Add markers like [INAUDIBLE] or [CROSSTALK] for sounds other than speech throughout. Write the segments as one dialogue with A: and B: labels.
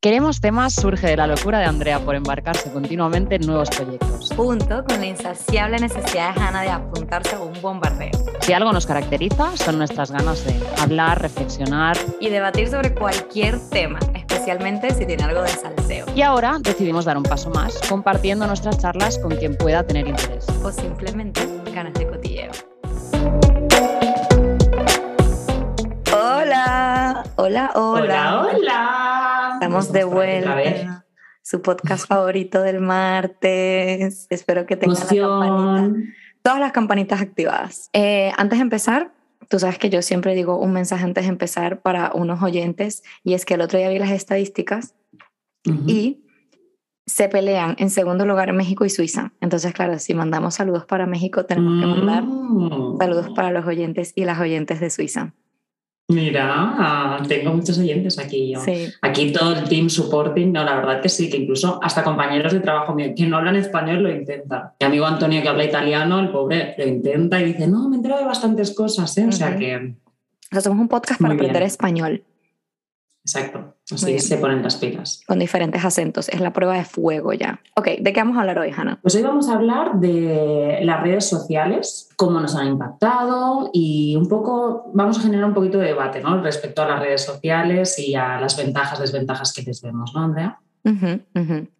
A: Queremos temas surge de la locura de Andrea por embarcarse continuamente en nuevos proyectos.
B: Junto con la insaciable necesidad de Hannah de apuntarse a un bombardeo.
A: Si algo nos caracteriza son nuestras ganas de hablar, reflexionar
B: y debatir sobre cualquier tema, especialmente si tiene algo de salseo.
A: Y ahora decidimos dar un paso más, compartiendo nuestras charlas con quien pueda tener interés.
B: O simplemente ganas de cotilleo. Hola, hola, hola.
C: Hola, hola.
B: Estamos de vuelta. Su podcast favorito del martes. Espero que tengan todas las campanitas activadas. Eh, antes de empezar, tú sabes que yo siempre digo un mensaje antes de empezar para unos oyentes y es que el otro día vi las estadísticas y se pelean en segundo lugar México y Suiza. Entonces, claro, si mandamos saludos para México, tenemos que mandar mm. saludos para los oyentes y las oyentes de Suiza.
C: Mira, tengo muchos oyentes aquí. Yo. Aquí todo el team supporting, no, la verdad que sí, que incluso hasta compañeros de trabajo mío que no hablan español lo intentan. Mi amigo Antonio que habla italiano, el pobre lo intenta y dice, no, me entero de bastantes cosas, ¿eh? O sea que...
B: Hacemos un podcast para aprender español.
C: Exacto, así se ponen las pilas.
B: Con diferentes acentos, es la prueba de fuego ya. Ok, ¿de qué vamos a hablar hoy, Hanna?
C: Pues hoy vamos a hablar de las redes sociales, cómo nos han impactado y un poco, vamos a generar un poquito de debate ¿no? respecto a las redes sociales y a las ventajas, desventajas que les vemos, ¿no, Andrea?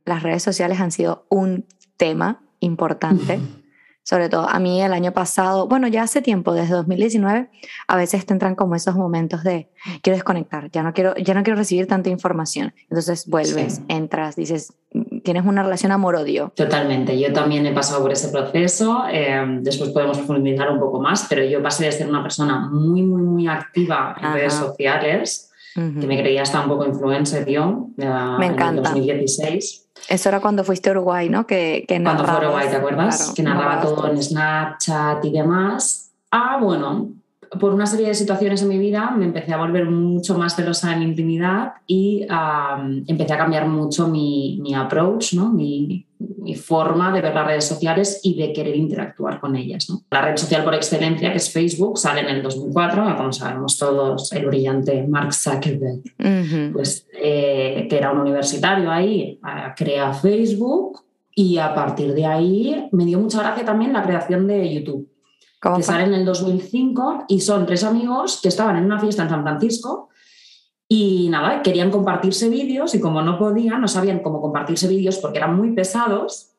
B: Las redes sociales han sido un tema importante [LAUGHS] sobre todo a mí el año pasado, bueno, ya hace tiempo, desde 2019, a veces te entran como esos momentos de quiero desconectar, ya no quiero, ya no quiero recibir tanta información. Entonces vuelves, entras, dices, tienes una relación amor-odio.
C: Totalmente, yo también he pasado por ese proceso, eh, después podemos profundizar un poco más, pero yo pasé de ser una persona muy, muy, muy activa en redes sociales, que me creía hasta un poco influencer yo,
B: me encanta.
C: en 2016
B: eso era cuando fuiste a Uruguay, ¿no? Que, que
C: cuando fue a Uruguay, ¿te acuerdas? que narraba todo en Snapchat y demás. Ah, bueno, por una serie de situaciones en mi vida me empecé a volver mucho más celosa en intimidad y empecé a cambiar mucho mi, mi approach, ¿no? mi, mi, forma de ver las redes sociales y de querer interactuar con ellas. ¿no? La red social por excelencia, que es Facebook, sale en el 2004, como sabemos todos, el brillante Mark Zuckerberg, pues, eh, que era un universitario ahí, crea Facebook y a partir de ahí me dio mucha gracia también la creación de YouTube que sale en el 2005 y son tres amigos que estaban en una fiesta en San Francisco y nada, querían compartirse vídeos y como no podían, no sabían cómo compartirse vídeos porque eran muy pesados,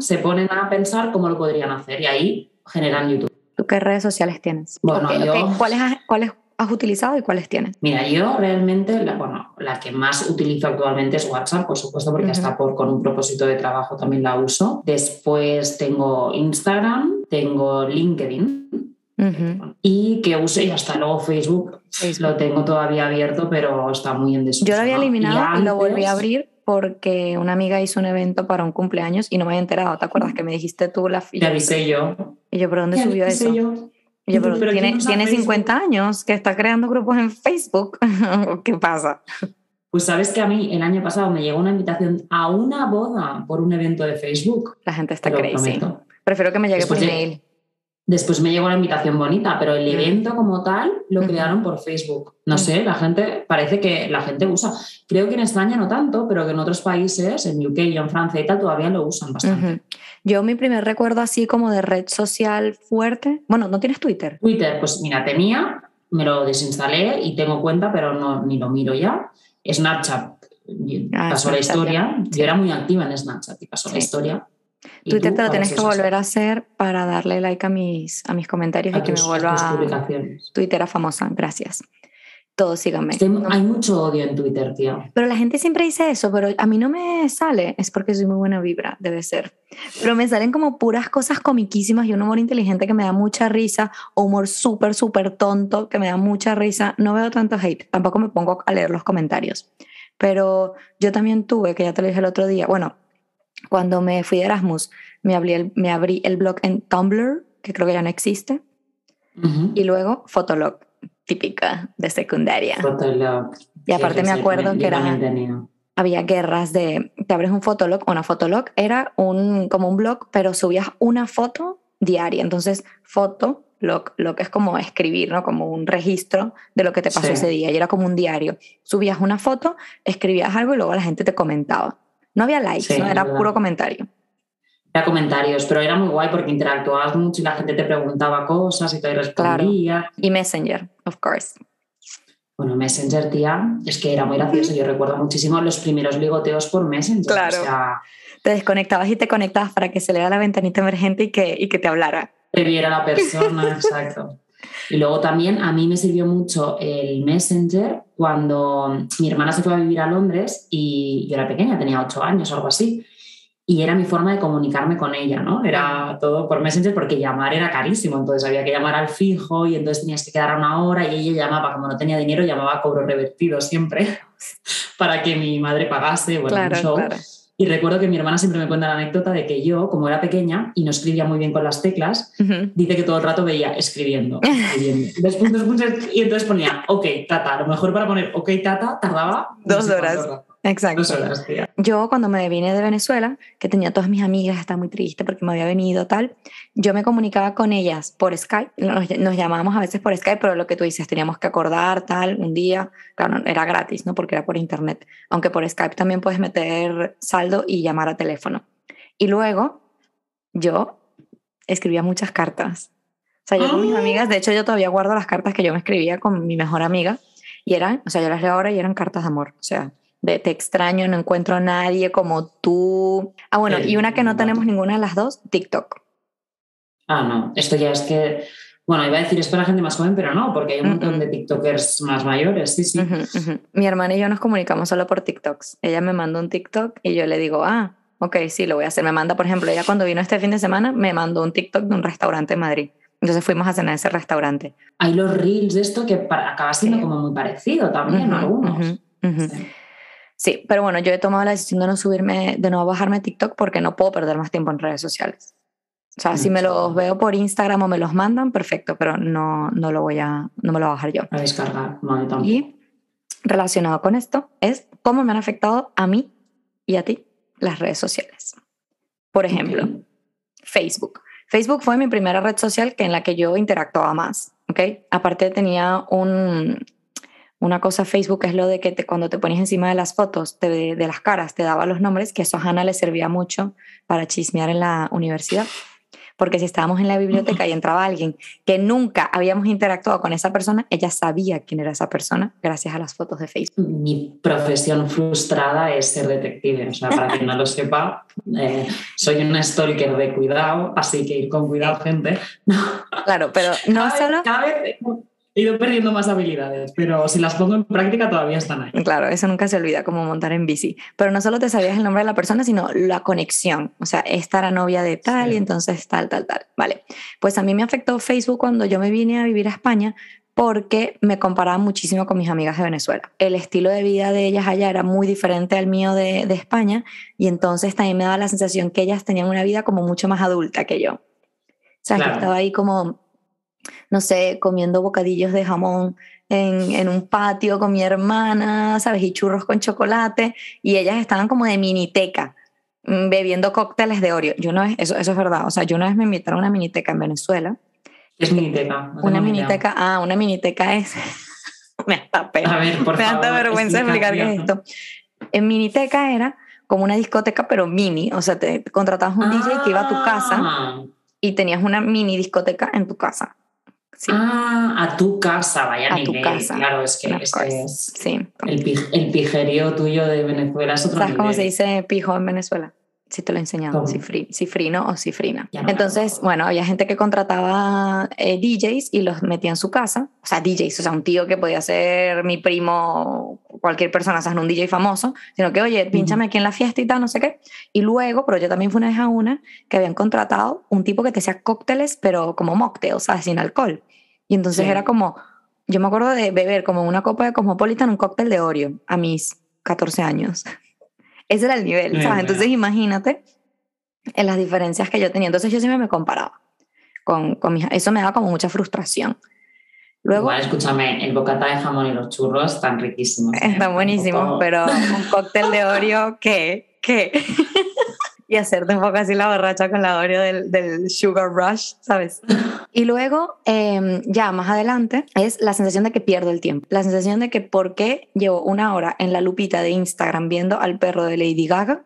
C: se ponen a pensar cómo lo podrían hacer y ahí generan YouTube.
B: ¿Tú qué redes sociales tienes?
C: Bueno,
B: ¿Cuáles, ¿Cuáles has utilizado y cuáles tienes?
C: Mira, yo realmente, la, bueno, la que más utilizo actualmente es WhatsApp, por supuesto, porque hasta por, con un propósito de trabajo también la uso. Después tengo Instagram, tengo LinkedIn. Y que use y hasta luego Facebook, lo tengo todavía abierto, pero está muy en desuso.
B: Yo lo había eliminado y, lo volví a abrir porque una amiga hizo un evento para un cumpleaños y no me había enterado. ¿Te acuerdas que me dijiste tú la
C: fila? Te avisé yo.
B: Y yo, ¿por dónde subió eso? Yo pero, tiene, tiene 50 años que está creando grupos en Facebook. [LAUGHS] ¿Qué pasa?
C: Pues sabes que a mí el año pasado me llegó una invitación a una boda por un evento de Facebook.
B: La gente está crazy. Prefiero que me llegue por email.
C: Después me llegó una invitación bonita, pero el evento como tal lo crearon por Facebook. No sé, la gente, parece que la gente usa. Creo que en España no tanto, pero que en otros países, en UK y en Francia y tal, todavía lo usan bastante.
B: Yo mi primer recuerdo así como de red social fuerte, bueno, ¿no tienes Twitter?
C: Twitter, pues mira, tenía, me lo desinstalé y tengo cuenta, pero no, ni lo miro ya. Snapchat, ah, pasó la historia. Yo era muy activa en Snapchat y pasó la historia.
B: Twitter te lo tienes que volver a hacer para darle like a mis, a mis comentarios y que me vuelva a Twitter a famosa. Gracias. Todos síganme.
C: Hay mucho odio en Twitter, tío.
B: Pero la gente siempre dice eso, pero a mí no me sale. Es porque soy muy buena vibra, debe ser. Pero me salen como puras cosas comiquísimas y un humor inteligente que me da mucha risa, o humor súper, súper tonto que me da mucha risa. No veo tanto hate, tampoco me pongo a leer los comentarios. Pero yo también tuve, que ya te lo dije el otro día, bueno, cuando me fui de Erasmus, me abrí el, me abrí el blog en Tumblr, que creo que ya no existe, y luego Fotolog, típica de secundaria.
C: Fotolog.
B: Y aparte me acuerdo que era, había guerras de, te abres un Fotolog, una Fotolog era un, como un blog, pero subías una foto diaria, entonces foto Log, log es como escribir, ¿no? Como un registro de lo que te pasó ese día. Y era como un diario. Subías una foto, escribías algo y luego la gente te comentaba. No había likes, ¿no? Era puro comentario.
C: Era comentarios, pero era muy guay porque interactuabas mucho y la gente te preguntaba cosas y te respondía.
B: Y Messenger, of course.
C: Bueno, Messenger, tía, es que era muy gracioso. Yo recuerdo muchísimo los primeros ligoteos por Messenger.
B: Claro. te desconectabas y te conectabas para que se lea la ventanita emergente y que, y que te hablara.
C: Te viera la persona, [LAUGHS] exacto. Y luego también a mí me sirvió mucho el Messenger cuando mi hermana se fue a vivir a Londres y yo era pequeña, tenía ocho años o algo así y era mi forma de comunicarme con ella, ¿no? Era todo por Messenger porque llamar era carísimo, entonces había que llamar al fijo y entonces tenías que quedar una hora y ella llamaba, como no tenía dinero, llamaba a cobro revertido siempre [LAUGHS] para que mi madre pagase, bueno, un show. Y recuerdo que mi hermana siempre me cuenta la anécdota de que yo, como era pequeña y no escribía muy bien con las teclas, dice que todo el rato veía escribiendo, [LAUGHS] escribiendo. y entonces ponía, ok, tata. A lo mejor para poner ok, tata tardaba
B: dos horas. Exacto. Yo cuando me vine de Venezuela, que tenía todas mis amigas, estaba muy triste porque me había venido tal, yo me comunicaba con ellas por Skype, nos, llamábamos a veces por Skype, pero lo que tú dices, teníamos que acordar tal, un día, claro, era gratis, ¿no? Porque era por internet, aunque por Skype también puedes meter saldo y llamar a teléfono. Y luego yo escribía muchas cartas. O sea, yo con mis ah. amigas, de hecho yo todavía guardo las cartas que yo me escribía con mi mejor amiga y eran, o sea, yo las leo ahora y eran cartas de amor, o sea, de te extraño, no encuentro a nadie como tú. Ah, bueno, y una que no tenemos ninguna de las dos, TikTok.
C: Ah, no, esto ya es que, bueno, iba a decir es para gente más joven, pero no, porque hay un montón de TikTokers más mayores, sí, sí.
B: Mi hermana y yo nos comunicamos solo por TikToks. Ella me manda un TikTok y yo le digo, ah, ok, sí, lo voy a hacer. Me manda, por ejemplo, ella cuando vino este fin de semana, me mandó un TikTok de un restaurante en Madrid. Entonces fuimos a cenar a ese restaurante.
C: Hay los reels de esto que acaba siendo como muy parecido también, algunos.
B: Sí, pero bueno, yo he tomado la decisión de no subirme, de no bajarme TikTok porque no puedo perder más tiempo en redes sociales. O sea, si me los veo por Instagram o me los mandan, perfecto, pero no, no lo voy a, no me lo voy a bajar yo.
C: A descargar,
B: Y relacionado con esto es cómo me han afectado a mí y a ti las redes sociales. Por ejemplo, Facebook. Facebook fue mi primera red social que en la que yo interactuaba más, ¿ok? Aparte tenía un, una cosa Facebook es lo de que te, cuando te pones encima de las fotos de, las caras te daba los nombres, que eso a Hannah le servía mucho para chismear en la universidad. Porque si estábamos en la biblioteca y entraba alguien que nunca habíamos interactuado con esa persona, ella sabía quién era esa persona gracias a las fotos de Facebook.
C: Mi profesión frustrada es ser detective. O sea, para quien no lo sepa, eh, soy una stalker de cuidado, así que ir con cuidado, gente.
B: Claro, pero no solo...
C: He ido perdiendo más habilidades, pero si las pongo en práctica todavía están ahí.
B: Claro, eso nunca se olvida, como montar en bici. Pero no solo te sabías el nombre de la persona, sino la conexión. O sea, esta era novia de tal y entonces tal, tal, tal. Vale. Pues a mí me afectó Facebook cuando yo me vine a vivir a España porque me comparaba muchísimo con mis amigas de Venezuela. El estilo de vida de ellas allá era muy diferente al mío de, de España y entonces también me daba la sensación que ellas tenían una vida como mucho más adulta que yo. O sea, que estaba ahí como no sé, comiendo bocadillos de jamón en, en, un patio con mi hermana, ¿sabes? Y churros con chocolate. Y ellas estaban como de miniteca, mm, bebiendo cócteles de Oreo. Yo no eso, eso es verdad. O sea, yo una vez me invitaron a una miniteca en Venezuela.
C: ¿Qué es miniteca?
B: una miniteca, ah, una miniteca es... [LAUGHS] me da
C: A ver, por
B: me da vergüenza explicar qué es esto. En miniteca era como una discoteca, pero mini. O sea, te contratabas un DJ que iba a tu casa ah. y tenías una mini discoteca en tu casa.
C: Ah, a tu casa, vaya a tu casa. Claro, es que, es,
B: sí.
C: el, pijerío tuyo de Venezuela es otro
B: ¿Sabes cómo se dice pijo en Venezuela? Si te lo he enseñado, cifrino o cifrina. Entonces, bueno, había gente que contrataba eh, DJs y los metía en su casa. O sea, DJs, o sea, un tío que podía ser mi primo, cualquier persona, o sea, no un DJ famoso, sino que, oye, pínchame aquí en la fiesta y tal, no sé qué. Y luego, pero yo también fui una vez a una que habían contratado un tipo que te hacía cócteles, pero como mocktails, sea, Sin alcohol. Y entonces era como, yo me acuerdo de beber como una copa de Cosmopolitan, un cóctel de Oreo a mis 14 años. Ese era el nivel, ¿sabes? Entonces imagínate en las diferencias que yo tenía. Entonces yo siempre me comparaba con, con mis... Eso me daba como mucha frustración.
C: Luego, Igual, escúchame, el bocata de jamón y los churros están riquísimos.
B: ¿eh? Están buenísimos, pero un cóctel de Oreo, [LAUGHS] ¿qué? ¿Qué? [LAUGHS] y hacerte un poco así la borracha con la Oreo del, del Sugar Rush, ¿sabes? Y luego, em, ya más adelante, es la sensación de que pierdo el tiempo. La sensación de que por qué llevo una hora en la lupita de Instagram viendo al perro de Lady Gaga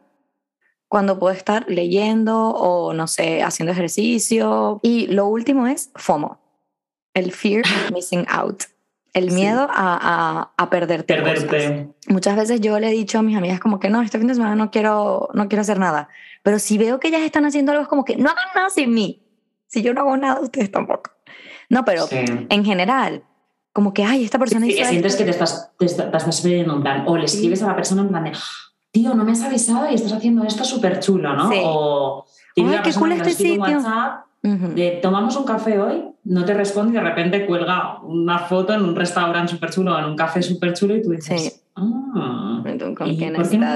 B: cuando puedo estar leyendo o, no sé, haciendo ejercicio. Y lo último es FOMO, el fear of [LAUGHS] missing out. El miedo a, a, a, perderte.
C: Perderte.
B: Muchas veces yo le he dicho a mis amigas como que no, este fin de semana no quiero, no quiero hacer nada. Pero si veo que ellas están haciendo algo es como que no hagan nada sin mí. Si yo no hago nada, ustedes tampoco. No, pero en general, como que, ay, esta persona...
C: Sí, sientes que te estás, te, estás perdiendo un plan. O le escribes a la persona en plan de, tío, no me has avisado y estás haciendo esto súper chulo, ¿no? O
B: ay, qué cool este sitio.
C: WhatsApp de tomamos un café hoy, no te responde y de repente cuelga una foto en un restaurante súper chulo, en un café súper chulo y tú dices, sí. ah,
B: ¿con quién por qué no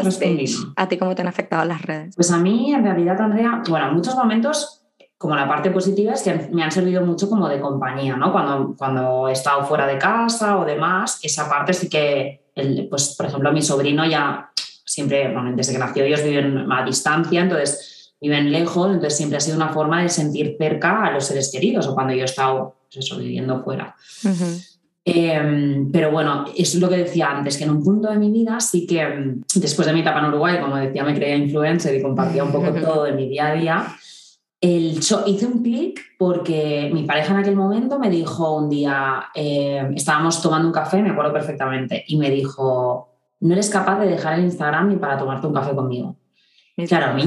B: ¿A ti cómo te han afectado las redes?
C: Pues a mí, en realidad, Andrea, bueno, en muchos momentos como la parte positiva es que me han servido mucho como de compañía, ¿no? Cuando, cuando he estado fuera de casa o demás, esa parte sí que, el, pues por ejemplo, mi sobrino ya siempre, bueno, desde que nació ellos viven a distancia, entonces viven lejos, entonces siempre ha sido una forma de sentir cerca a los seres queridos o cuando yo he estado pues eso, viviendo fuera. Em, pero bueno, es lo que decía antes, que en un punto de mi vida sí que después de mi etapa en Uruguay, como decía, me creía influencer y compartía un poco [LAUGHS] todo de mi día a día. El hice un clic porque mi pareja en aquel momento me dijo un día, em, estábamos tomando un café, me acuerdo perfectamente, y me dijo, no eres capaz de dejar el Instagram ni para tomarte un café conmigo. Claro, a mí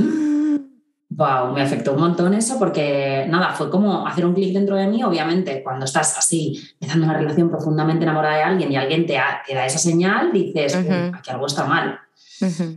C: Wow, me afectó un montón eso porque nada, fue como hacer un clic dentro de mí. Obviamente, cuando estás así, empezando una relación profundamente enamorada de alguien y alguien te, da esa señal, dices, aquí algo está mal.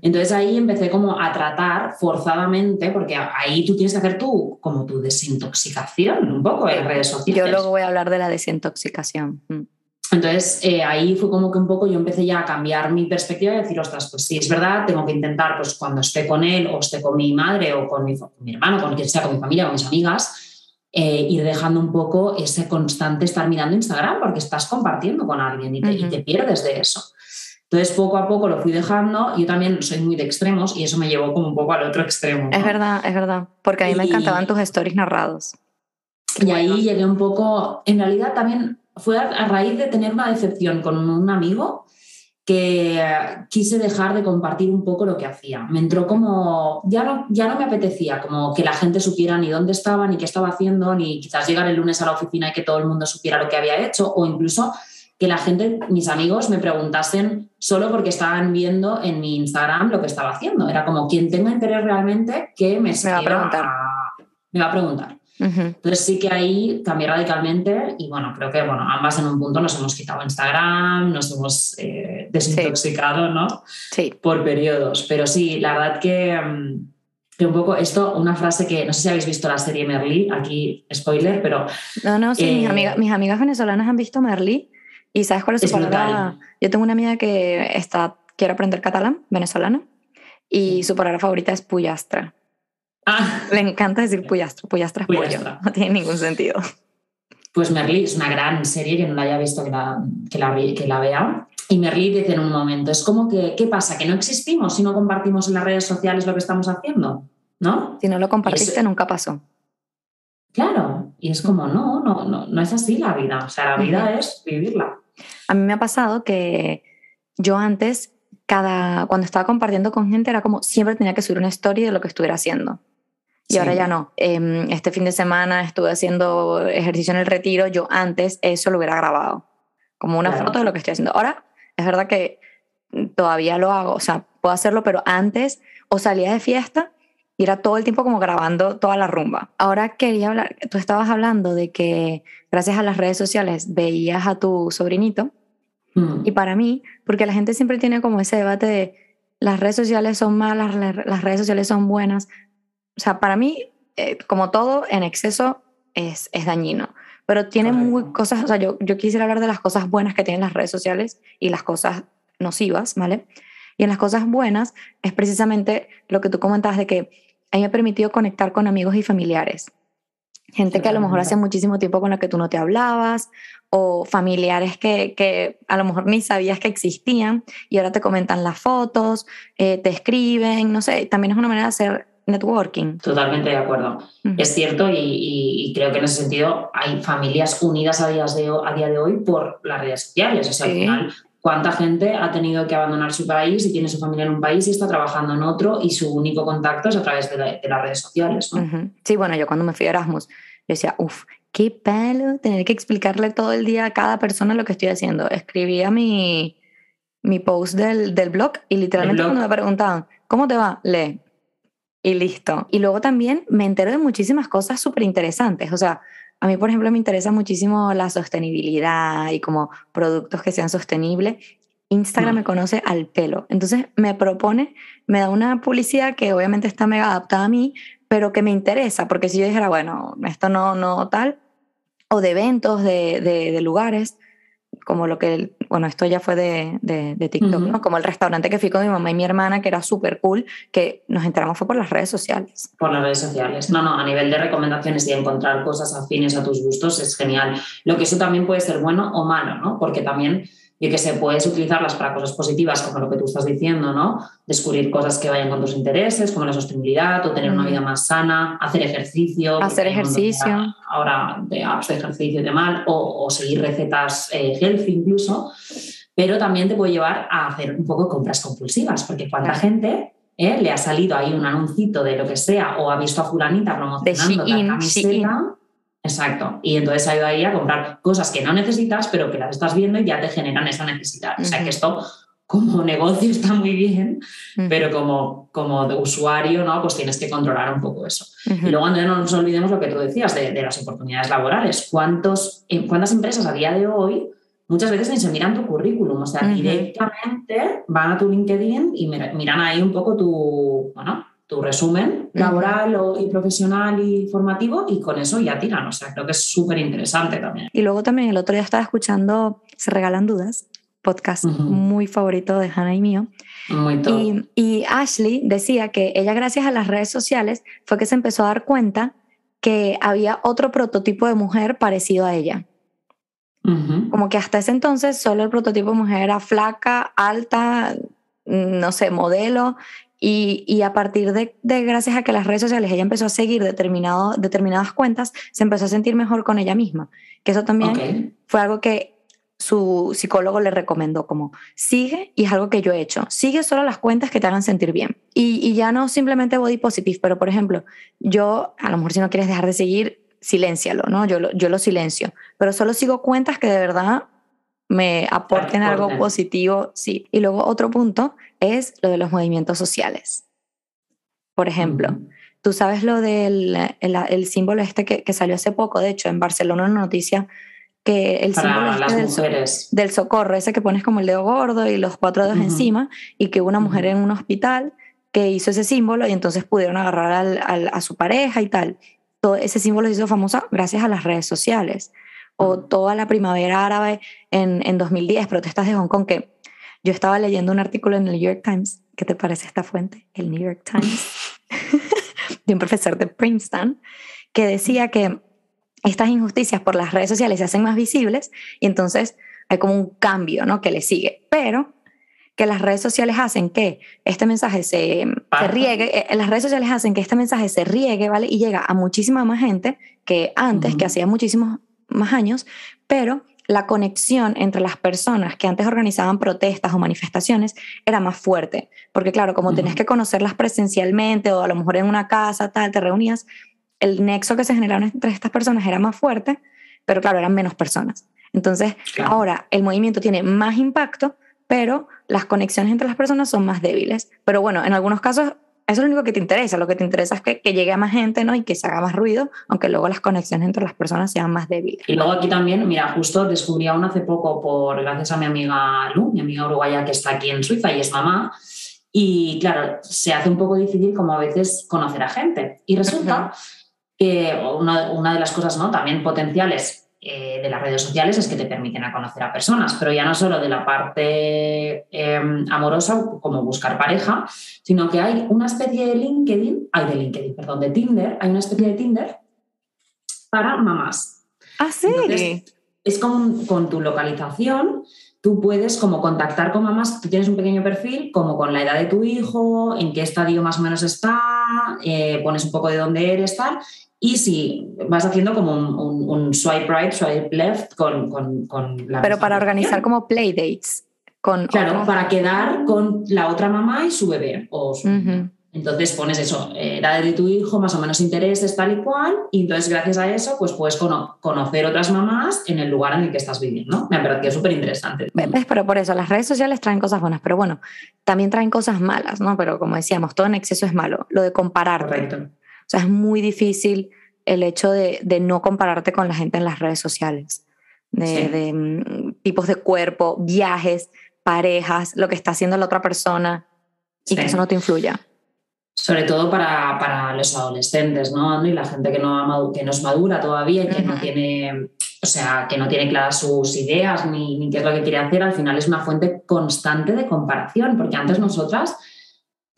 C: Entonces ahí empecé como a tratar forzadamente, porque ahí tú tienes que hacer tú como tu desintoxicación un poco en redes sociales.
B: Yo luego voy a hablar de la desintoxicación. Mm.
C: Entonces, eh, ahí fue como que un poco yo empecé ya a cambiar mi perspectiva y decir, ostras, pues sí, es verdad, tengo que intentar, pues cuando esté con él o esté con mi madre o con mi, hermano, con quien sea, con mi familia, con mis amigas, eh, ir dejando un poco ese constante estar mirando Instagram porque estás compartiendo con alguien y te, pierdes de eso. Entonces, poco a poco lo fui dejando. Yo también soy muy de extremos y eso me llevó como un poco al otro extremo.
B: Es verdad, es verdad, porque a mí me encantaban tus stories narrados.
C: Y ahí llegué un poco, en realidad también fue a, raíz de tener una decepción con un amigo que quise dejar de compartir un poco lo que hacía. Me entró como, ya no, ya no me apetecía como que la gente supiera ni dónde estaba, ni qué estaba haciendo, ni quizás llegar el lunes a la oficina y que todo el mundo supiera lo que había hecho, o incluso que la gente, mis amigos, me preguntasen solo porque estaban viendo en mi Instagram lo que estaba haciendo. Era como quien tenga interés realmente que me,
B: me va a preguntar.
C: me va a preguntar. Entonces sí que ahí cambié radicalmente y bueno, creo que bueno, ambas en un punto nos hemos quitado Instagram, nos hemos eh, desintoxicado, ¿no?
B: Sí.
C: Por periodos. Pero sí, la verdad que, mm, que, un poco esto, una frase que no sé si habéis visto la serie Merlí, aquí spoiler, pero...
B: No, no, sí, mis, eh, amigas, mis amigas venezolanas han visto Merlí y ¿sabes cuál es su palabra? Yo tengo una amiga que está, quiere aprender catalán, venezolana, y su palabra favorita es puyastra.
C: Ah.
B: Le encanta decir puyastra, puyastra es pollo. No tiene ningún sentido.
C: Pues Merlí es una gran serie, que no la haya visto, que la, que la, que la vea. Y Merlí dice en un momento, es como que, ¿qué pasa? ¿Que no existimos si no compartimos en las redes sociales lo que estamos haciendo? ¿No?
B: Si no lo compartiste, nunca pasó.
C: Claro, y es como, no, no, no, no es así la vida. O sea, la vida es vivirla.
B: A mí me ha pasado que yo antes, cada, cuando estaba compartiendo con gente, era como siempre tenía que subir una story de lo que estuviera haciendo. Y ahora ya no. Em, este fin de semana estuve haciendo ejercicio en el retiro. Yo antes eso lo hubiera grabado, como una foto de lo que estoy haciendo. Ahora, es verdad que todavía lo hago, o sea, puedo hacerlo, pero antes o salía de fiesta y era todo el tiempo como grabando toda la rumba. Ahora quería hablar, tú estabas hablando de que gracias a las redes sociales veías a tu sobrinito. Mm. Y para mí, porque la gente siempre tiene como ese debate de las redes sociales son malas, las redes sociales son buenas o sea, para mí, eh, como todo, en exceso es, es dañino. Pero tiene muy cosas, o sea, yo, yo quisiera hablar de las cosas buenas que tienen las redes sociales y las cosas nocivas, ¿vale? Y en las cosas buenas es precisamente lo que tú comentabas de que a mí me ha permitido conectar con amigos y familiares. Gente que a lo mejor hace muchísimo tiempo con la que tú no te hablabas, o familiares que, que, a lo mejor ni sabías que existían y ahora te comentan las fotos, eh, te escriben, no sé, también es una manera de hacer networking.
C: Totalmente de acuerdo. Es cierto y, creo que en ese sentido hay familias unidas a, días de, a día de hoy por las redes sociales. O sea, al final, ¿cuánta gente ha tenido que abandonar su país y tiene su familia en un país y está trabajando en otro y su único contacto es a través de, las redes sociales?
B: Sí, bueno, yo cuando me fui a Erasmus, yo decía, uff, qué palo tener que explicarle todo el día a cada persona lo que estoy haciendo. Escribía mi, mi post del, del blog y literalmente cuando me preguntaban, ¿cómo te va? Lee y listo. Y luego también me entero de muchísimas cosas súper interesantes. O sea, a mí, por ejemplo, me interesa muchísimo la sostenibilidad y como productos que sean sostenibles. Instagram me conoce al pelo. Entonces me propone, me da una publicidad que obviamente está mega adaptada a mí, pero que me interesa, porque si yo dijera, bueno, esto no, no tal, o de eventos, de, de, de lugares, como lo que, bueno, esto ya fue de, de, TikTok, ¿no? Como el restaurante que fui con mi mamá y mi hermana, que era súper cool, que nos enteramos fue por las redes sociales.
C: Por las redes sociales. No, no, a nivel de recomendaciones y encontrar cosas afines a tus gustos es genial. Lo que eso también puede ser bueno o malo, ¿no? Porque también y que se puedes utilizarlas para cosas positivas, como lo que tú estás diciendo, ¿no? Descubrir cosas que vayan con tus intereses, como la sostenibilidad, o tener una vida más sana, hacer ejercicio.
B: Hacer ejercicio.
C: Ahora de de ejercicio y demás, o, o seguir recetas eh, healthy incluso, pero también te puede llevar a hacer un poco compras compulsivas, porque cuánta gente eh, le ha salido ahí un anuncito de lo que sea, o ha visto a fulanita promocionando la camiseta. Exacto. Y entonces ha ido ahí a comprar cosas que no necesitas, pero que las estás viendo y ya te generan esa necesidad. O sea que esto como negocio está muy bien, pero como, como de usuario, ¿no? Pues tienes que controlar un poco eso. Y luego no nos olvidemos lo que tú decías de, las oportunidades laborales. ¿Cuántos, ¿Cuántas empresas a día de hoy muchas veces ni se miran tu currículum? O sea, directamente van a tu LinkedIn y miran ahí un poco tu, bueno, tu resumen laboral y profesional y formativo y con eso ya tiran. O sea, creo que es súper interesante también.
B: Y luego también el otro día estaba escuchando Se Regalan Dudas, podcast muy favorito de Hannah y mío.
C: Muy
B: y, y, Ashley decía que ella gracias a las redes sociales fue que se empezó a dar cuenta que había otro prototipo de mujer parecido a ella. Como que hasta ese entonces solo el prototipo de mujer era flaca, alta, no sé, modelo, y, a partir de, gracias a que las redes sociales ella empezó a seguir determinado, determinadas cuentas, se empezó a sentir mejor con ella misma. Que eso también fue algo que su psicólogo le recomendó como sigue y es algo que yo he hecho. Sigue solo las cuentas que te hagan sentir bien. Y, ya no simplemente body positive, pero por ejemplo, yo, a lo mejor si no quieres dejar de seguir, siléncialo, ¿no? Yo lo, yo lo silencio, pero solo sigo cuentas que de verdad me aporten algo positivo, sí. Y luego otro punto es lo de los movimientos sociales. Por ejemplo, tú sabes lo del el, símbolo este que, salió hace poco, de hecho, en Barcelona una noticia que el símbolo este del, socorro, ese que pones como el dedo gordo y los cuatro dedos encima, y que una mujer en un hospital que hizo ese símbolo y entonces pudieron agarrar a su pareja y tal. Todo ese símbolo se hizo famoso gracias a las redes sociales o toda la primavera árabe en, en 2010, protestas de Hong Kong, que yo estaba leyendo un artículo en el New York Times, ¿qué te parece esta fuente? El New York Times, [LAUGHS] de un profesor de Princeton, que decía que estas injusticias por las redes sociales se hacen más visibles y entonces hay como un cambio ¿no? que le sigue, pero que las redes sociales hacen que este mensaje se, se, riegue, eh, las redes sociales hacen que este mensaje se riegue, ¿vale? Y llega a muchísima más gente que antes, que hacía muchísimos más años, pero la conexión entre las personas que antes organizaban protestas o manifestaciones era más fuerte, porque claro, como tenías que conocerlas presencialmente o a lo mejor en una casa, tal, te reunías, el nexo que se generaba entre estas personas era más fuerte, pero claro, eran menos personas. Entonces, ahora el movimiento tiene más impacto, pero las conexiones entre las personas son más débiles. Pero bueno, en algunos casos eso es lo único que te interesa. Lo que te interesa es que, llegue a más gente ¿no? y que se haga más ruido, aunque luego las conexiones entre las personas sean más débiles.
C: Y luego aquí también, mira, justo descubrí aún hace poco, por gracias a mi amiga Lu, mi amiga uruguaya que está aquí en Suiza y es mamá. Y claro, se hace un poco difícil como a veces conocer a gente. Y resulta que una, una, de las cosas ¿no? también potenciales eh, de las redes sociales es que te permiten a conocer a personas, pero ya no solo de la parte em, amorosa, como buscar pareja, sino que hay una especie de LinkedIn, hay de LinkedIn, perdón, de Tinder, hay una especie de Tinder para mamás.
B: Ah, sí.
C: es con, con tu localización tú puedes como contactar con mamás, tú tienes un pequeño perfil, como con la edad de tu hijo, en qué estadio más o menos está, eh, pones un poco de dónde eres, tal, y si vas haciendo como un, swipe right, swipe left con, con,
B: la... Pero para organizar como playdates. Con
C: claro, para quedar con la otra mamá y su bebé. O Entonces pones eso, eh, edad de tu hijo, más o menos intereses, tal y cual, y entonces gracias a eso pues puedes conocer otras mamás en el lugar en el que estás viviendo. Me parece súper interesante.
B: Pero por eso, las redes sociales traen cosas buenas, pero bueno, también traen cosas malas, ¿no? Pero como decíamos, todo en exceso es malo. Lo de compararte.
C: Correcto.
B: O sea, es muy difícil el hecho de, no compararte con la gente en las redes sociales, de, mm, tipos de cuerpo, viajes, parejas, lo que está haciendo la otra persona y que eso no te influya.
C: Sobre todo para, los adolescentes, ¿no? Y la gente que no, que no es madura todavía y que no tiene, o sea, que no tiene claras sus ideas ni, ni qué es lo que quiere hacer, al final es una fuente constante de comparación, porque antes nosotras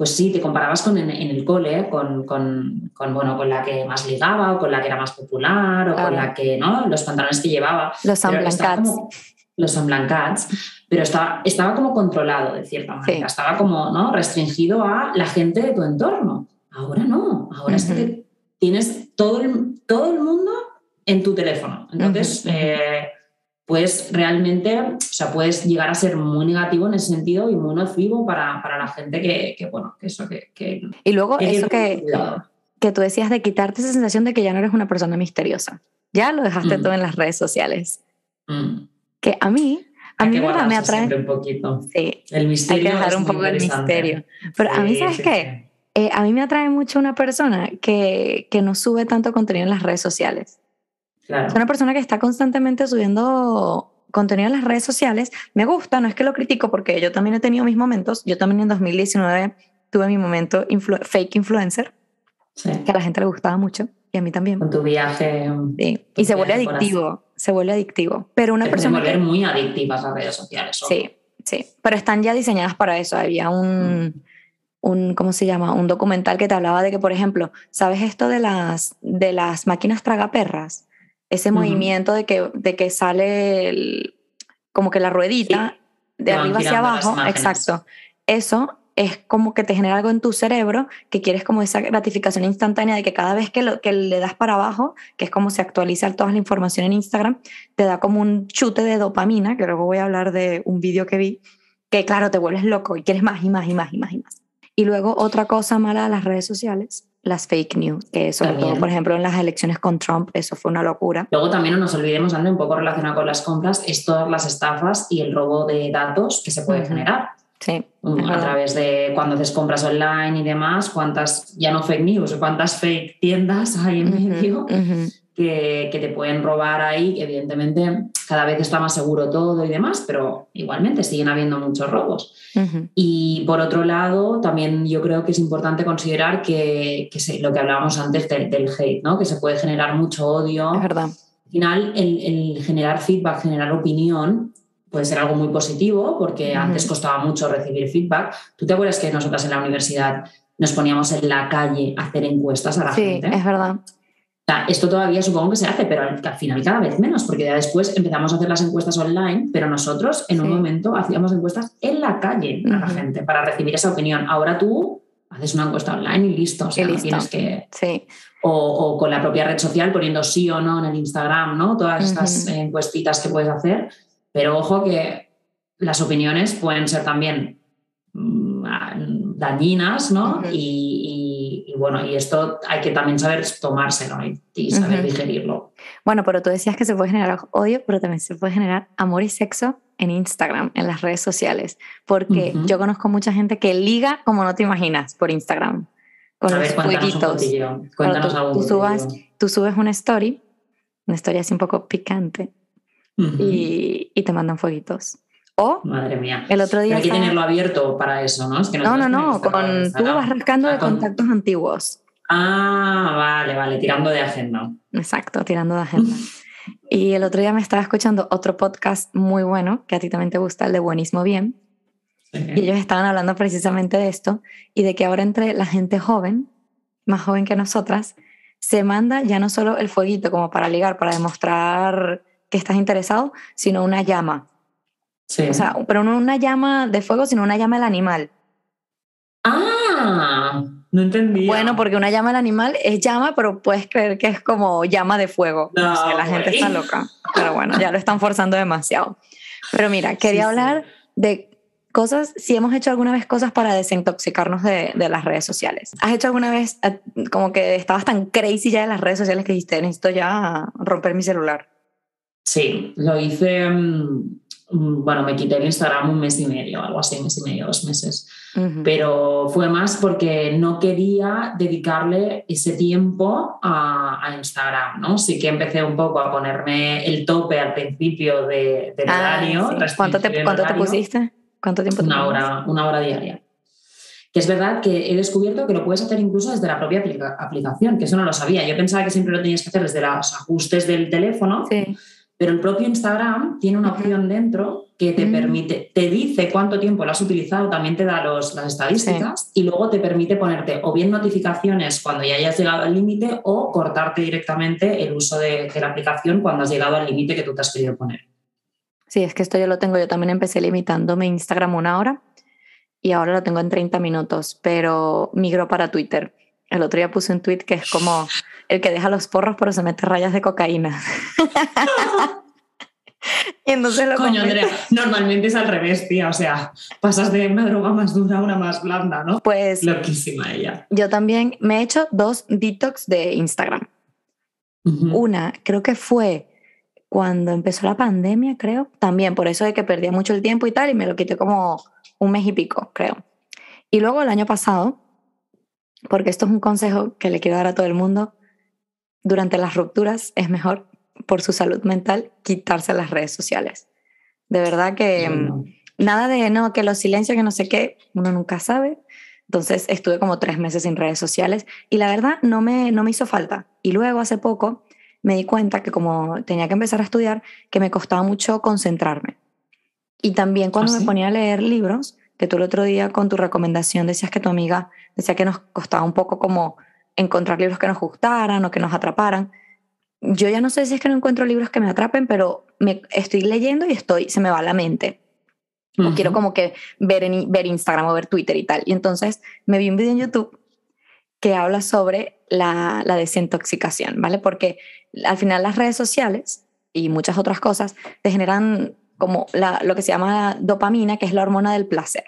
C: pues sí, te comparabas con en, el cole, con, con, bueno, con la que más ligaba o con la que era más popular o con la que, ¿no? Los pantalones que llevaba.
B: Los unblancats.
C: Los unblancats, pero estaba, estaba como controlado de cierta manera, estaba como ¿no? restringido a la gente de tu entorno. Ahora no, ahora es que tienes todo el, todo el mundo en tu teléfono. Entonces, pues realmente, o sea, puedes llegar a ser muy negativo en ese sentido y muy nocivo para, para la gente que, que, bueno, que eso que...
B: y luego eso que, que tú decías de quitarte esa sensación de que ya no eres una persona misteriosa. Ya lo dejaste mm. todo en las redes sociales. Mm. Que a mí, a mí me atrae...
C: un poquito.
B: Sí.
C: El misterio.
B: Hay que dejar un poco el misterio. Pero a mí, ¿sabes qué? Eh, a mí me atrae mucho una persona que, que no sube tanto contenido en las redes sociales. Es una persona que está constantemente subiendo contenido en las redes sociales. Me gusta, no es que lo critico porque yo también he tenido mis momentos. Yo también en 2019 tuve mi momento fake influencer, que a la gente le gustaba mucho y a mí también.
C: Con tu viaje.
B: Sí. y se vuelve adictivo, se vuelve adictivo. Pero una persona...
C: Se vuelven muy adictivas las redes sociales.
B: Sí, sí. Pero están ya diseñadas para eso. Había un... Mm. un, ¿cómo se llama? Un documental que te hablaba de que, por ejemplo, ¿sabes esto de las, de las máquinas tragaperras? Ese movimiento de que, de que sale como que la ruedita de arriba hacia abajo, exacto. Eso es como que te genera algo en tu cerebro que quieres como esa gratificación instantánea de que cada vez que, lo, que le das para abajo, que es como se actualiza toda la información en Instagram, te da como un chute de dopamina, que luego voy a hablar de un vídeo que vi, que claro, te vuelves loco y quieres más y más y más y más y más. Y luego otra cosa mala de las redes sociales las fake news, que sobre todo, por ejemplo, en las elecciones con Trump, eso fue una locura.
C: Luego también no nos olvidemos, André, un poco relacionado con las compras, es todas las estafas y el robo de datos que se puede generar.
B: Sí.
C: Mm, a través de cuando haces compras online y demás, cuántas, ya no fake news, cuántas fake tiendas hay en medio que, que, te pueden robar ahí, que evidentemente cada vez está más seguro todo y demás, pero igualmente siguen habiendo muchos robos. Y por otro lado, también yo creo que es importante considerar que, que lo que hablábamos antes del hate, ¿no? que se puede generar mucho odio.
B: Es verdad.
C: Al final, el, el generar feedback, generar opinión, puede ser algo muy positivo, porque antes costaba mucho recibir feedback. ¿Tú te acuerdas que nosotras en la universidad nos poníamos en la calle a hacer encuestas a la gente?
B: Sí, es verdad
C: esto todavía supongo que se hace, pero al, final cada vez menos, porque ya después empezamos a hacer las encuestas online, pero nosotros en un momento hacíamos encuestas en la calle a la gente para recibir esa opinión. Ahora tú haces una encuesta online y listo, o sea, no tienes que...
B: Sí.
C: O, con la propia red social poniendo sí o no en el Instagram, ¿no? Todas estas encuestitas que puedes hacer, pero ojo que las opiniones pueden ser también mm, dañinas, ¿no? y, bueno, y esto hay que también saber tomárselo y, saber digerirlo.
B: Bueno, pero tú decías que se puede generar odio, pero también se puede generar amor y sexo en Instagram, en las redes sociales, porque yo conozco mucha gente que liga como no te imaginas por Instagram.
C: Con los jueguitos. Cuéntanos
B: tú, tú, subes una story, una historia así un poco picante, y, y te mandan fueguitos.
C: Madre mía.
B: El otro día.
C: hay que tenerlo abierto para eso, ¿no?
B: no, no, no, con, tú vas rascando de ah, contactos antiguos.
C: Ah, vale, vale, tirando de agenda.
B: Exacto, tirando de agenda. [LAUGHS] y el otro día me estaba escuchando otro podcast muy bueno, que a ti también te gusta, el de Buenísimo Bien. Y ellos estaban hablando precisamente de esto y de que ahora entre la gente joven, más joven que nosotras, se manda ya no solo el fueguito como para ligar, para demostrar que estás interesado, sino una llama Sí. O sea, pero no una llama de fuego, sino una llama del animal.
C: Ah, no entendía.
B: Bueno, porque una llama del animal es llama, pero puedes creer que es como llama de fuego. No, la gente está loca. Pero bueno, ya lo están forzando demasiado. Pero mira, quería hablar de cosas, si hemos hecho alguna vez cosas para desintoxicarnos de, de, las redes sociales. ¿Has hecho alguna vez eh, como que estabas tan crazy ya de las redes sociales que dijiste, necesito ya romper mi celular?
C: Sí, lo hice, mm, bueno, me quité el Instagram un mes y medio, algo así, un mes y medio, dos meses. Pero fue más porque no quería dedicarle ese tiempo a, a, Instagram, ¿no? Sí que empecé un poco a ponerme el tope al principio de, del ah, horario.
B: ¿Cuánto, te, ¿Cuánto te pusiste? ¿Cuánto tiempo?
C: Una hora, una hora diaria. Que es verdad que he descubierto que lo puedes hacer incluso desde la propia aplicación, que eso no lo sabía. Yo pensaba que siempre lo tenías que hacer desde los ajustes del teléfono, pero el propio Instagram tiene una opción dentro que te mm. permite, te dice cuánto tiempo lo has utilizado, también te da los, las estadísticas y luego te permite ponerte o bien notificaciones cuando ya hayas llegado al límite o cortarte directamente el uso de, de la aplicación cuando has llegado al límite que tú te has querido poner.
B: Sí, es que esto yo lo tengo, yo también empecé limitándome Instagram una hora y ahora lo tengo en 30 minutos, pero migro para Twitter. El otro día puse un tweet que es como el que deja los porros pero se mete rayas de cocaína. [LAUGHS]
C: y entonces lo Coño, Andrea, normalmente es al revés, tía. O sea, pasas de una droga más dura a una más blanda, ¿no?
B: Pues.
C: Loquísima ella.
B: Yo también me he hecho dos detox de Instagram. Una, creo que fue cuando empezó la pandemia, creo, también por eso de que perdía mucho el tiempo y tal, y me lo quité como un mes y pico, creo. Y luego el año pasado, porque esto es un consejo que le quiero dar a todo el mundo, durante las rupturas es mejor por su salud mental quitarse las redes sociales. De verdad que mm, nada de no, que los silencios, que no sé qué, uno nunca sabe. Entonces estuve como tres meses sin redes sociales y la verdad no me, no me hizo falta. Y luego hace poco me di cuenta que como tenía que empezar a estudiar, que me costaba mucho concentrarme. Y también cuando ¿Ah, me ponía a leer libros, que tú el otro día con tu recomendación decías que tu amiga decía que nos costaba un poco como encontrar libros que nos gustaran o que nos atraparan. Yo ya no sé si es que no encuentro libros que me atrapen, pero me estoy leyendo y estoy, se me va la mente. O quiero como que ver, en, ver Instagram o ver Twitter y tal. Y entonces me vi un video en YouTube que habla sobre la, la desintoxicación, ¿vale? Porque al final las redes sociales y muchas otras cosas te generan como la, lo que se llama dopamina, que es la hormona del placer,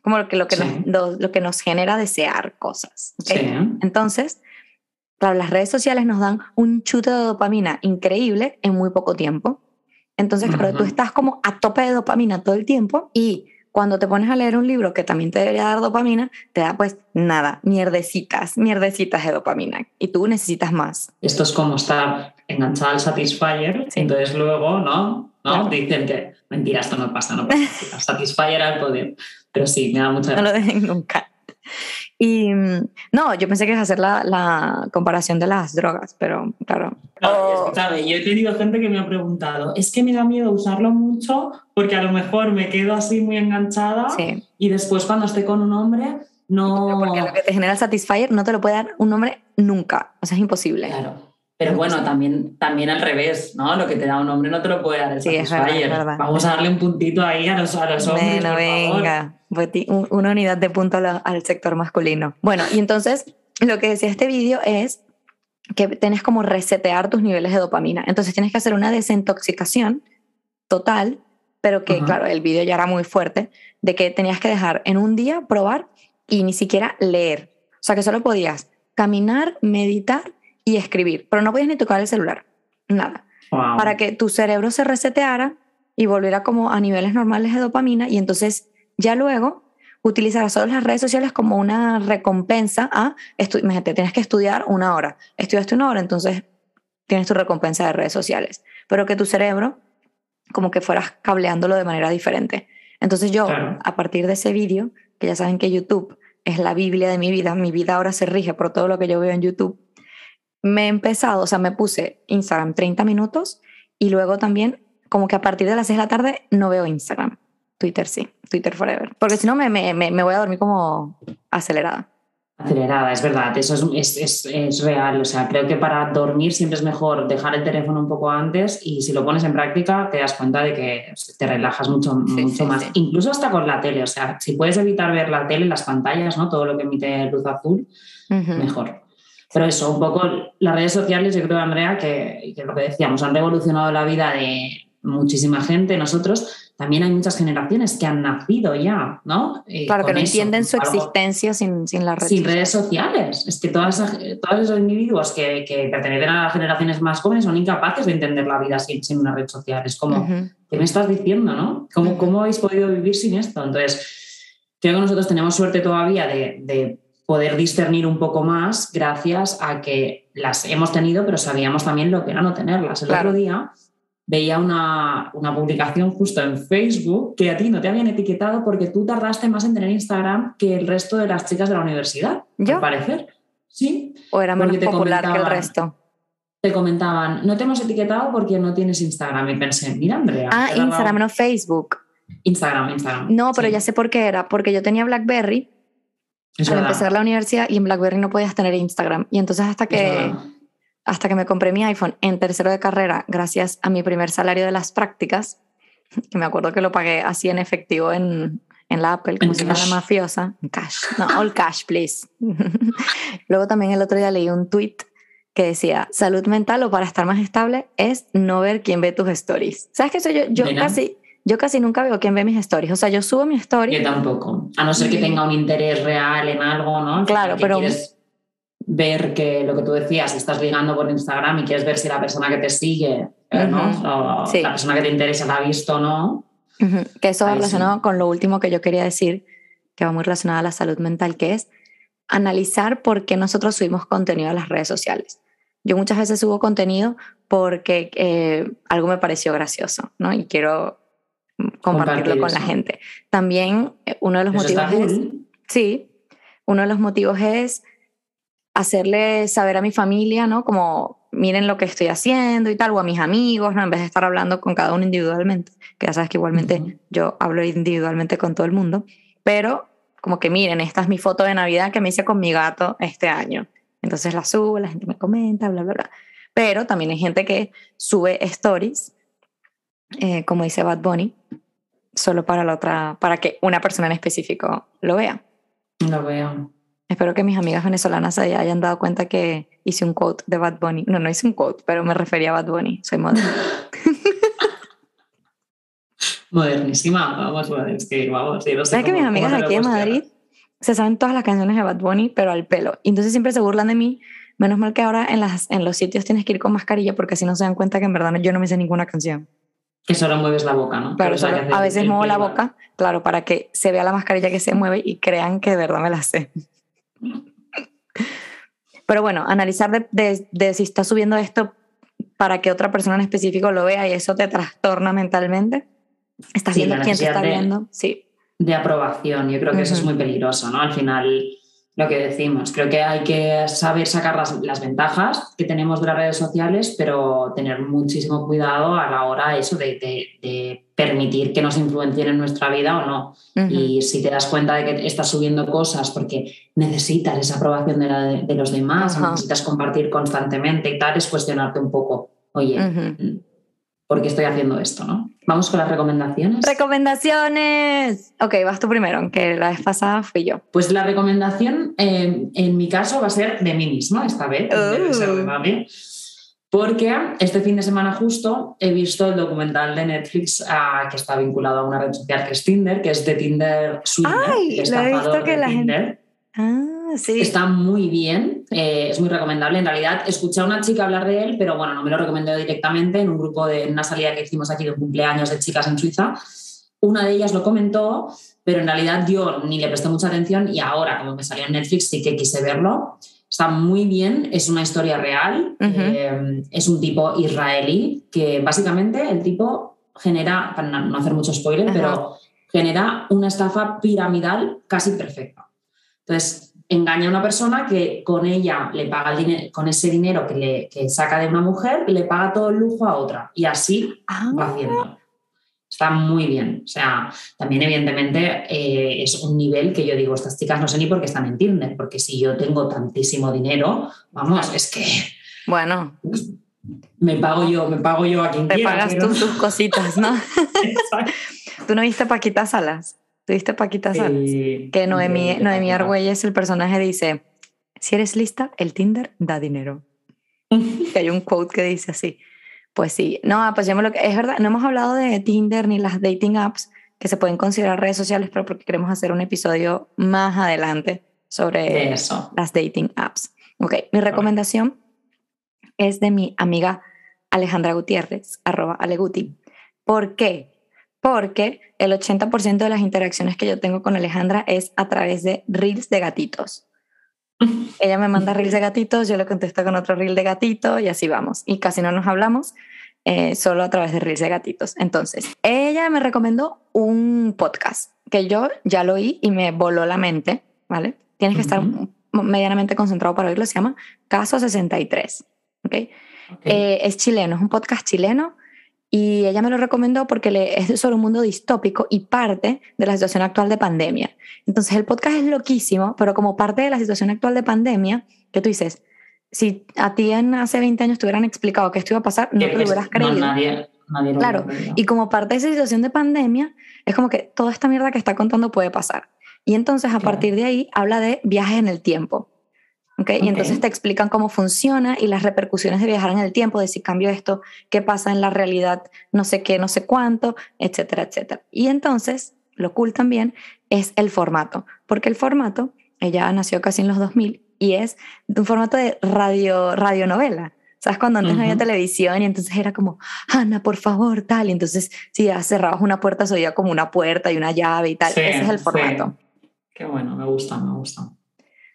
B: como lo que, lo que, nos, lo, que nos genera desear cosas. Entonces, claro, las redes sociales nos dan un chute de dopamina increíble en muy poco tiempo. Entonces, claro, tú estás como a tope de dopamina todo el tiempo y cuando te pones a leer un libro que también te debería dar dopamina, te da pues nada, mierdecitas, mierdecitas de dopamina. Y tú necesitas más.
C: Esto es como estar enganchado al Satisfyer, entonces luego, ¿no? ¿no? Dicen que mentira, esto no pasa, no pasa. [LAUGHS] Satisfyer al poder. Pero sí, me da mucha
B: No lo dejen nunca. Y no, yo pensé que a hacer la, la, comparación de las drogas, pero claro.
C: Claro, yo he tenido gente que me ha preguntado, es que me da miedo usarlo mucho porque a lo mejor me quedo así muy enganchada y después cuando esté con un hombre no...
B: Porque lo que te genera el Satisfyer no te lo puede dar un hombre nunca, o sea, es imposible.
C: Claro. Pero bueno, también, también al revés, ¿no? Lo que te da un hombre no te lo puede dar el sí, Satisfyer. Vamos a darle un puntito ahí a los, a los hombres. Bueno, venga,
B: una unidad de punto al sector masculino. Bueno, y entonces lo que decía este vídeo es que tienes como resetear tus niveles de dopamina. Entonces tienes que hacer una desintoxicación total, pero que, claro, el vídeo ya era muy fuerte, de que tenías que dejar en un día probar y ni siquiera leer. O sea, que solo podías caminar, meditar y escribir, pero no podías ni tocar el celular, nada. Para que tu cerebro se reseteara y volviera como a niveles normales de dopamina y entonces ya luego utilizarás solo las redes sociales como una recompensa a, imagínate, tienes que estudiar una hora, estudiaste una hora, entonces tienes tu recompensa de redes sociales, pero que tu cerebro como que fueras cableándolo de manera diferente. Entonces yo, a partir de ese vídeo, que ya saben que YouTube es la Biblia de mi vida, mi vida ahora se rige por todo lo que yo veo en YouTube, me he empezado, o sea, me puse Instagram 30 minutos y luego también como que a partir de las 6 de la tarde no veo Instagram. Twitter sí, Twitter forever. Porque si no me, me, me, voy a dormir como acelerada.
C: Acelerada, es verdad, eso es, es, es, real. O sea, creo que para dormir siempre es mejor dejar el teléfono un poco antes y si lo pones en práctica te das cuenta de que te relajas mucho, mucho más. Incluso hasta con la tele. O sea, si puedes evitar ver la tele, las pantallas, ¿no? Todo lo que emite luz azul, mejor. Pero eso, un poco las redes sociales, yo creo, Andrea, que, que lo que decíamos, han revolucionado la vida de muchísima gente, nosotros, también hay muchas generaciones que han nacido ya, ¿no?
B: Eh, claro, que no entienden su existencia sin, sin las
C: redes Sin redes sociales. Es que todas todos esos individuos que, que, pertenecen a las generaciones más jóvenes son incapaces de entender la vida sin, sin una red social. Es como, ¿qué me estás diciendo, no? ¿Cómo, ¿Cómo habéis podido vivir sin esto? Entonces, creo que nosotros tenemos suerte todavía de, de poder discernir un poco más gracias a que las hemos tenido, pero sabíamos también lo que era no tenerlas. El otro día veía una, publicación justo en Facebook que a ti no te habían etiquetado porque tú tardaste más en tener Instagram que el resto de las chicas de la universidad, ¿Yo? al parecer. Sí.
B: ¿O era más popular que el resto?
C: Te comentaban, no te hemos etiquetado porque no tienes Instagram. Y pensé, mira, Andrea.
B: Ah, Instagram, no Facebook.
C: Instagram, Instagram.
B: No, pero ya sé por qué era. Porque yo tenía Blackberry al empezar la universidad y en Blackberry no podías tener Instagram. Y entonces hasta que hasta que me compré mi iPhone en tercero de carrera, gracias a mi primer salario de las prácticas, [LAUGHS] que me acuerdo que lo pagué así en efectivo en, en la Apple, como si fuera mafiosa. Cash. No, all cash, please. [LAUGHS] Luego también el otro día leí un tweet que decía, salud mental o para estar más estable es no ver quién ve tus stories. ¿Sabes qué soy yo? Yo casi, yo casi nunca veo quién ve mis stories. O sea, yo subo mi story.
C: Yo tampoco. A no ser que tenga un interés real en algo, ¿no?
B: Claro, pero
C: ver que lo que tú decías, estás ligando por Instagram y quieres ver si la persona que te sigue, eh, ¿no? o la persona que te interesa la ha visto o no.
B: Que eso va relacionado con lo último que yo quería decir, que va muy relacionado a la salud mental, que es analizar por qué nosotros subimos contenido a las redes sociales. Yo muchas veces subo contenido porque eh, algo me pareció gracioso, ¿no? Y quiero compartirlo con la gente. También eh, uno de los motivos es... Sí, uno de los motivos es hacerle saber a mi familia, ¿no? Como miren lo que estoy haciendo y tal, o a mis amigos, ¿no? En vez de estar hablando con cada uno individualmente, que ya sabes que igualmente yo hablo individualmente con todo el mundo, pero como que miren, esta es mi foto de Navidad que me hice con mi gato este año. Entonces la subo, la gente me comenta, bla, bla, bla. Pero también hay gente que sube stories, eh, como dice Bad Bunny, solo para la otra, para que una persona en específico lo vea.
C: Lo veo.
B: Espero que mis amigas venezolanas se hayan dado cuenta que hice un quote de Bad Bunny. No, no hice un quote, pero me refería a Bad Bunny. Soy moderna. [LAUGHS]
C: Modernísima, vamos, es que vamos. ¿Sabes
B: que mis amigas aquí en Madrid se saben todas las canciones de Bad Bunny, pero al pelo? Y entonces siempre se burlan de mí. Menos mal que ahora en, las, en los sitios tienes que ir con mascarilla porque así no se dan cuenta que en verdad yo no me sé ninguna canción.
C: Que solo mueves la boca, ¿no?
B: Claro, a veces muevo la boca, claro, para que se vea la mascarilla que se mueve y crean que de verdad me la sé. Pero bueno, analizar de, si estás subiendo esto para que otra persona en específico lo vea y eso te trastorna mentalmente. Estás viendo quién te está viendo. Sí.
C: De aprobación, yo creo que eso es muy peligroso, ¿no? Al final lo que decimos. Creo que hay que saber sacar las, ventajas que tenemos de las redes sociales, pero tener muchísimo cuidado a la hora eso de, permitir que nos influencien en nuestra vida o no. Y si te das cuenta de que estás subiendo cosas porque necesitas esa aprobación de, los demás, necesitas compartir constantemente y tal, es cuestionarte un poco, oye, ¿por qué estoy haciendo esto? ¿no? Vamos con las recomendaciones.
B: Recomendaciones. Ok, vas tú primero, aunque la vez pasada fui yo.
C: Pues la recomendación eh, en mi caso va a ser de mí misma esta vez, uh. porque este fin de semana justo he visto el documental de Netflix ah, que está vinculado a una red social que es Tinder, que es de Tinder Swindler,
B: Ay, lo he visto que la gente...
C: Ah. Está muy bien, eh, es muy recomendable. En realidad, escuché a una chica hablar de él, pero bueno, no me lo recomendó directamente en un grupo de una salida que hicimos aquí de cumpleaños de chicas en Suiza. Una de ellas lo comentó, pero en realidad yo ni le presté mucha atención y ahora, como me salió en Netflix, sí que quise verlo. Está muy bien, es una historia real, eh, es un tipo israelí que básicamente el tipo genera, para no hacer mucho spoiler, pero genera una estafa piramidal casi perfecta. Entonces, engaña a una persona que con ella le paga el dinero, con ese dinero que, le, saca de una mujer, le paga todo el lujo a otra. Y así va ah. haciendo. está muy bien. O sea, también evidentemente eh, es un nivel que yo digo, estas chicas no sé ni por qué están en Tinder, porque si yo tengo tantísimo dinero, vamos, es que...
B: Bueno.
C: Me pago yo, me pago yo a quien
B: Te
C: quiera.
B: pagas tú tus cositas, ¿no? [LAUGHS] ¿Tú no viste Paquita Salas? ¿Tú viste Paquita Salas? que Noemí, Noemí Argüelles, el personaje, dice, si eres lista, el Tinder da dinero. [LAUGHS] que hay un quote que dice así. Pues sí, no, pues lo que es verdad, no hemos hablado de Tinder ni las dating apps que se pueden considerar redes sociales, pero porque queremos hacer un episodio más adelante sobre
C: Eso.
B: las dating apps. Ok, mi recomendación es de mi amiga Alejandra Gutiérrez, arroba Aleguti. ¿Por qué? Porque el 80% de las interacciones que yo tengo con Alejandra es a través de reels de gatitos. [LAUGHS] Ella me manda reels de gatitos, yo le contesto con otro reel de gatito y así vamos. Y casi no nos hablamos, eh, solo a través de reels de gatitos. Entonces, ella me recomendó un podcast que yo ya lo oí y me voló la mente, ¿vale? Tienes que estar medianamente concentrado para oírlo, se llama Caso 63, ¿ok? okay. Eh, es chileno, es un podcast chileno y ella me lo recomendó porque le, es sobre un mundo distópico y parte de la situación actual de pandemia. Entonces el podcast es loquísimo, pero como parte de la situación actual de pandemia, que tú dices, si a ti en hace 20 años te hubieran explicado que esto iba a pasar, no te lo hubieras creído.
C: No, nadie, nadie lo
B: claro, y como parte de esa situación de pandemia, es como que toda esta mierda que está contando puede pasar. Y entonces a claro. partir de ahí habla de viajes en el tiempo. ¿Okay? Okay. Y entonces te explican cómo funciona y las repercusiones de viajar en el tiempo, de si cambio esto, qué pasa en la realidad, no sé qué, no sé cuánto, etcétera, etcétera. Y entonces, lo cool también es el formato, porque el formato, ella nació casi en los 2000 y es un formato de radio, radionovela. ¿Sabes? Cuando antes uh -huh. no había televisión y entonces era como, Ana, por favor, tal. Y entonces, si ya cerrabas una puerta, se oía como una puerta y una llave y tal.
C: Sí,
B: Ese es el formato.
C: Sí. Qué bueno, me gusta, me gusta.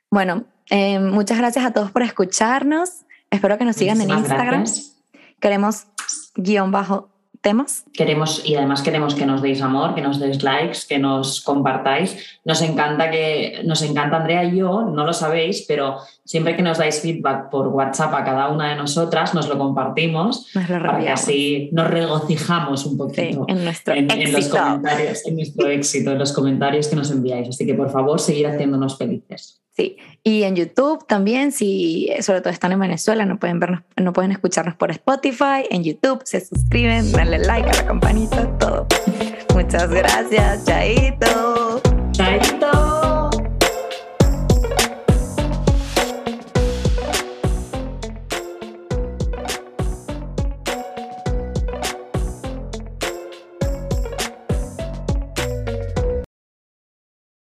B: Bueno, eh, muchas gracias a todos por escucharnos. Espero que nos sigan
C: Muchísimas
B: en Instagram.
C: Gracias.
B: Queremos guion bajo temas.
C: Queremos y además queremos que nos deis amor, que nos deis likes, que nos compartáis. Nos encanta que nos encanta Andrea y yo, no lo sabéis, pero siempre que nos dais feedback por WhatsApp a cada una de nosotras, nos lo compartimos
B: nos lo
C: para que así nos regocijamos un poquito
B: sí, en, nuestro
C: en,
B: éxito.
C: en los comentarios, en nuestro éxito, en los comentarios que nos enviáis. Así que por favor, seguir haciéndonos felices.
B: Sí, y en YouTube también, si sobre todo están en Venezuela, no pueden vernos, no pueden escucharnos por Spotify, en YouTube se suscriben, denle like a la campanita, todo. Muchas gracias, Chaito.
C: Chaito.